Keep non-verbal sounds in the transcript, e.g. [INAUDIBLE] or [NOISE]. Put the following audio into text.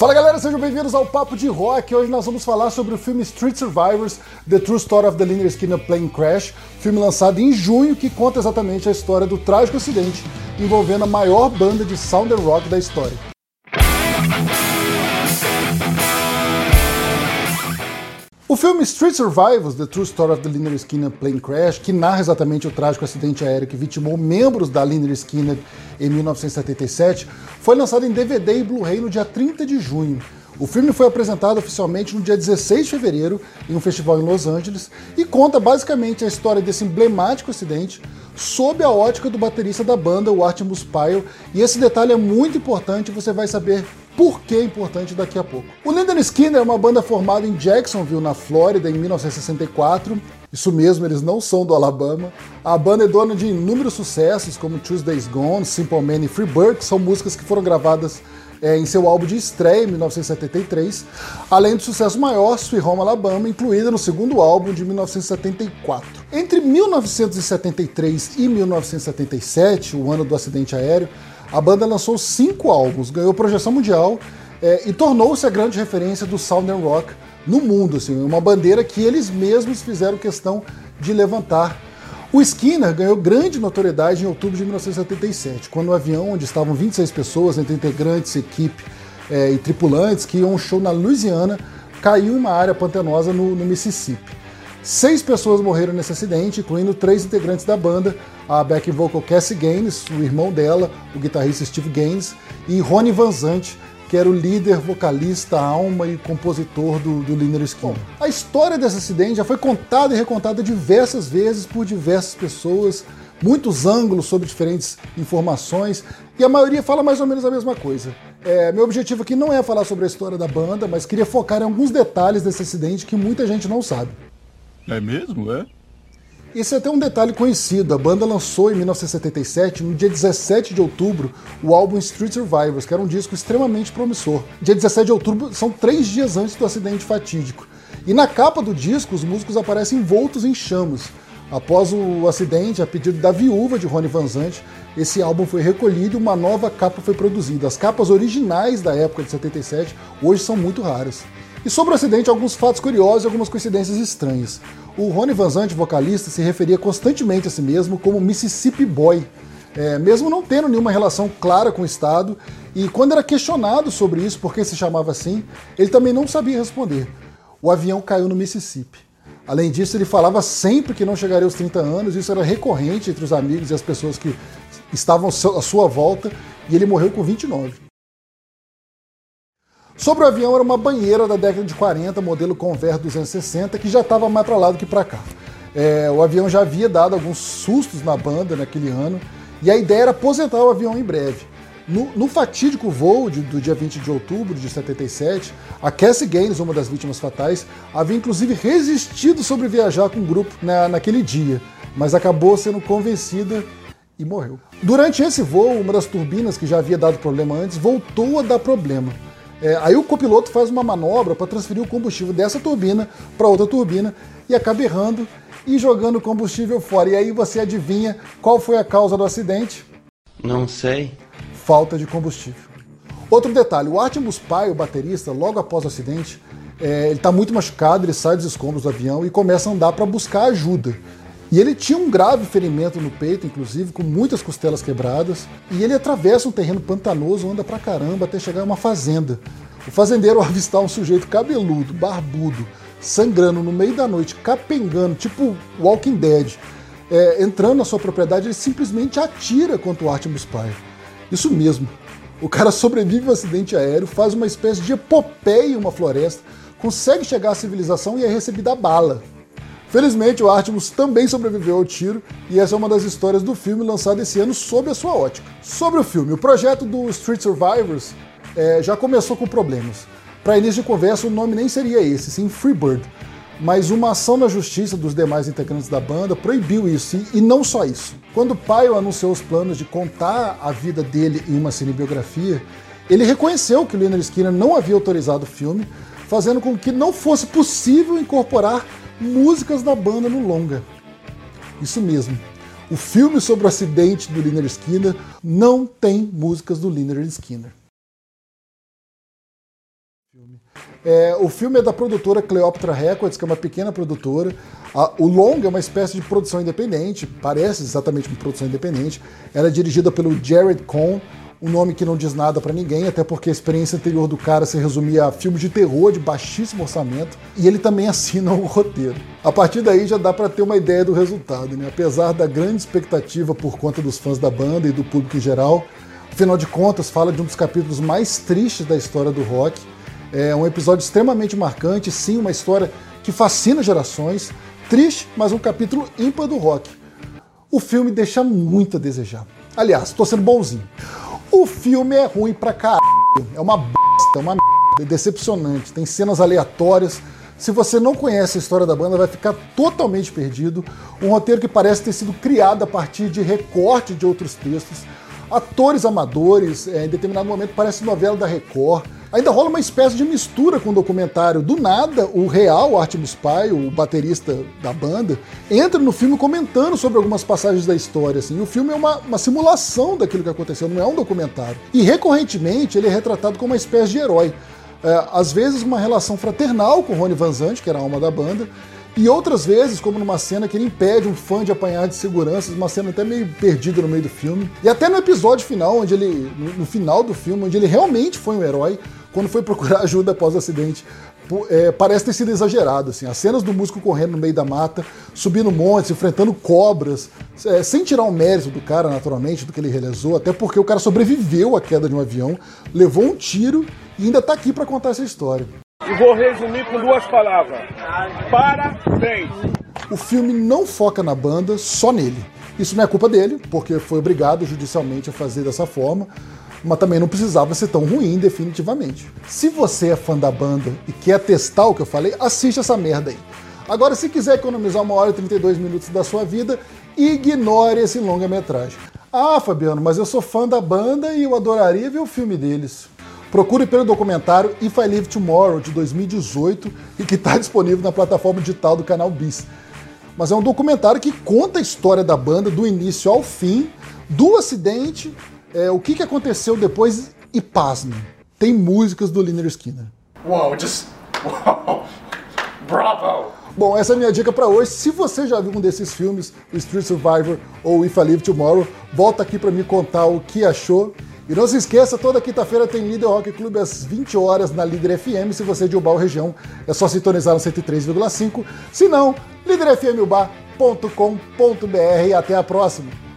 Fala galera, sejam bem-vindos ao Papo de Rock. Hoje nós vamos falar sobre o filme Street Survivors: The True Story of the Lynyrd Skinner Plane Crash, filme lançado em junho que conta exatamente a história do trágico acidente envolvendo a maior banda de sound rock da história. O filme Street Survivors, The True Story of the Lynyrd Skinner Plane Crash, que narra exatamente o trágico acidente aéreo que vitimou membros da Lynyrd Skinner em 1977, foi lançado em DVD e Blu-ray no dia 30 de junho. O filme foi apresentado oficialmente no dia 16 de fevereiro em um festival em Los Angeles e conta basicamente a história desse emblemático acidente sob a ótica do baterista da banda, o Artemus Pyle, e esse detalhe é muito importante, você vai saber por que é importante daqui a pouco. O Lynyrd Skinner é uma banda formada em Jacksonville, na Flórida, em 1964. Isso mesmo, eles não são do Alabama. A banda é dona de inúmeros sucessos, como Tuesday's Gone, Simple Man e Free Bird, que são músicas que foram gravadas é, em seu álbum de estreia, em 1973, além do sucesso maior, Sweet Home Alabama, incluída no segundo álbum de 1974. Entre 1973 e 1977, o ano do acidente aéreo, a banda lançou cinco álbuns, ganhou projeção mundial é, e tornou-se a grande referência do Southern Rock no mundo, assim, uma bandeira que eles mesmos fizeram questão de levantar. O Skinner ganhou grande notoriedade em outubro de 1977, quando o avião onde estavam 26 pessoas, entre integrantes, equipe é, e tripulantes, que iam um show na Louisiana, caiu em uma área pantanosa no, no Mississippi. Seis pessoas morreram nesse acidente, incluindo três integrantes da banda, a back vocal Cassie Gaines, o irmão dela, o guitarrista Steve Gaines, e Ronnie Van Zant, que era o líder, vocalista, alma e compositor do, do Lynyrd Skynyrd. a história desse acidente já foi contada e recontada diversas vezes por diversas pessoas, muitos ângulos sobre diferentes informações, e a maioria fala mais ou menos a mesma coisa. É, meu objetivo aqui não é falar sobre a história da banda, mas queria focar em alguns detalhes desse acidente que muita gente não sabe. É mesmo, é? Esse é até um detalhe conhecido. A banda lançou em 1977, no dia 17 de outubro, o álbum Street Survivors, que era um disco extremamente promissor. Dia 17 de outubro são três dias antes do acidente fatídico. E na capa do disco, os músicos aparecem envoltos em chamas. Após o acidente, a pedido da viúva de Ronnie Van Zant, esse álbum foi recolhido e uma nova capa foi produzida. As capas originais da época de 77 hoje são muito raras. E sobre o acidente, alguns fatos curiosos e algumas coincidências estranhas. O Rony Van Zant, vocalista, se referia constantemente a si mesmo como Mississippi Boy, é, mesmo não tendo nenhuma relação clara com o Estado, e quando era questionado sobre isso, por que se chamava assim, ele também não sabia responder. O avião caiu no Mississippi. Além disso, ele falava sempre que não chegaria aos 30 anos, isso era recorrente entre os amigos e as pessoas que estavam à sua volta, e ele morreu com 29. Sobre o avião era uma banheira da década de 40, modelo Convair 260, que já estava mais para lá do que para cá. É, o avião já havia dado alguns sustos na banda naquele ano, e a ideia era aposentar o avião em breve. No, no fatídico voo de, do dia 20 de outubro de 77, a Cassie Gaines, uma das vítimas fatais, havia inclusive resistido sobre viajar com o grupo na, naquele dia, mas acabou sendo convencida e morreu. Durante esse voo, uma das turbinas que já havia dado problema antes voltou a dar problema. É, aí o copiloto faz uma manobra para transferir o combustível dessa turbina para outra turbina e acaba errando e jogando o combustível fora. E aí você adivinha qual foi a causa do acidente? Não sei. Falta de combustível. Outro detalhe, o Artemus Pai, o baterista, logo após o acidente, é, ele está muito machucado, ele sai dos escombros do avião e começa a andar para buscar ajuda. E ele tinha um grave ferimento no peito, inclusive, com muitas costelas quebradas. E ele atravessa um terreno pantanoso, anda pra caramba até chegar a uma fazenda. O fazendeiro, ao avistar um sujeito cabeludo, barbudo, sangrando no meio da noite, capengando, tipo Walking Dead, é, entrando na sua propriedade, ele simplesmente atira contra o Artemus Pyre. Isso mesmo. O cara sobrevive ao acidente aéreo, faz uma espécie de epopeia em uma floresta, consegue chegar à civilização e é recebido a bala. Felizmente, o Artemus também sobreviveu ao tiro e essa é uma das histórias do filme lançado esse ano sob a sua ótica. Sobre o filme, o projeto do Street Survivors é, já começou com problemas. Para início de conversa, o nome nem seria esse, sim Freebird. Mas uma ação na justiça dos demais integrantes da banda proibiu isso, e, não só isso. Quando Pyle anunciou os planos de contar a vida dele em uma cinebiografia, ele reconheceu que Leonard Skinner não havia autorizado o filme, fazendo com que não fosse possível incorporar músicas da banda no longa. Isso mesmo. O filme sobre o acidente do Lynyrd Skinner não tem músicas do Lynyrd Skinner. É, o filme é da produtora Cleopatra Records, que é uma pequena produtora. A, o longa é uma espécie de produção independente, parece exatamente uma produção independente. Ela é dirigida pelo Jared Cohn, um nome que não diz nada para ninguém, até porque a experiência anterior do cara se resumia a filmes de terror de baixíssimo orçamento, e ele também assina o roteiro. A partir daí já dá para ter uma ideia do resultado, né? Apesar da grande expectativa por conta dos fãs da banda e do público em geral, afinal de contas fala de um dos capítulos mais tristes da história do rock. É um episódio extremamente marcante, sim, uma história que fascina gerações, triste, mas um capítulo ímpar do rock. O filme deixa muito a desejar. Aliás, tô sendo bonzinho. O filme é ruim pra caralho. É uma bosta, uma merda, é decepcionante. Tem cenas aleatórias. Se você não conhece a história da banda, vai ficar totalmente perdido. Um roteiro que parece ter sido criado a partir de recorte de outros textos. Atores amadores, é, em determinado momento parece novela da Record. Ainda rola uma espécie de mistura com o documentário. Do nada, o real Artemis Pyle, o baterista da banda, entra no filme comentando sobre algumas passagens da história. Assim. O filme é uma, uma simulação daquilo que aconteceu, não é um documentário. E recorrentemente ele é retratado como uma espécie de herói. É, às vezes uma relação fraternal com Rony Van Zant, que era a alma da banda, e outras vezes, como numa cena que ele impede um fã de apanhar de seguranças, uma cena até meio perdida no meio do filme. E até no episódio final, onde ele. no final do filme, onde ele realmente foi um herói, quando foi procurar [LAUGHS] ajuda após o acidente, é, parece ter sido exagerado. Assim. As cenas do músico correndo no meio da mata, subindo montes, enfrentando cobras, é, sem tirar o mérito do cara, naturalmente, do que ele realizou, até porque o cara sobreviveu à queda de um avião, levou um tiro e ainda está aqui para contar essa história. E vou resumir com duas palavras: parabéns! O filme não foca na banda, só nele. Isso não é culpa dele, porque foi obrigado judicialmente a fazer dessa forma mas também não precisava ser tão ruim definitivamente. Se você é fã da banda e quer testar o que eu falei, assiste essa merda aí. Agora, se quiser economizar uma hora e 32 minutos da sua vida, ignore esse longa-metragem. Ah, Fabiano, mas eu sou fã da banda e eu adoraria ver o filme deles. Procure pelo documentário If I Live Tomorrow, de 2018, e que está [LAUGHS] disponível na plataforma digital do canal Bis. Mas é um documentário que conta a história da banda do início ao fim, do acidente é, o que, que aconteceu depois e pasme. Tem músicas do Liner Skinner. Uau, just. Uau! Bravo! Bom, essa é a minha dica para hoje. Se você já viu um desses filmes, o Street Survivor ou If I Live Tomorrow, volta aqui para me contar o que achou. E não se esqueça, toda quinta-feira tem Líder Rock Clube às 20 horas na Líder FM. Se você é de Ubal região, é só sintonizar no 103,5. Se não, líderfmubá.com.br. Até a próxima!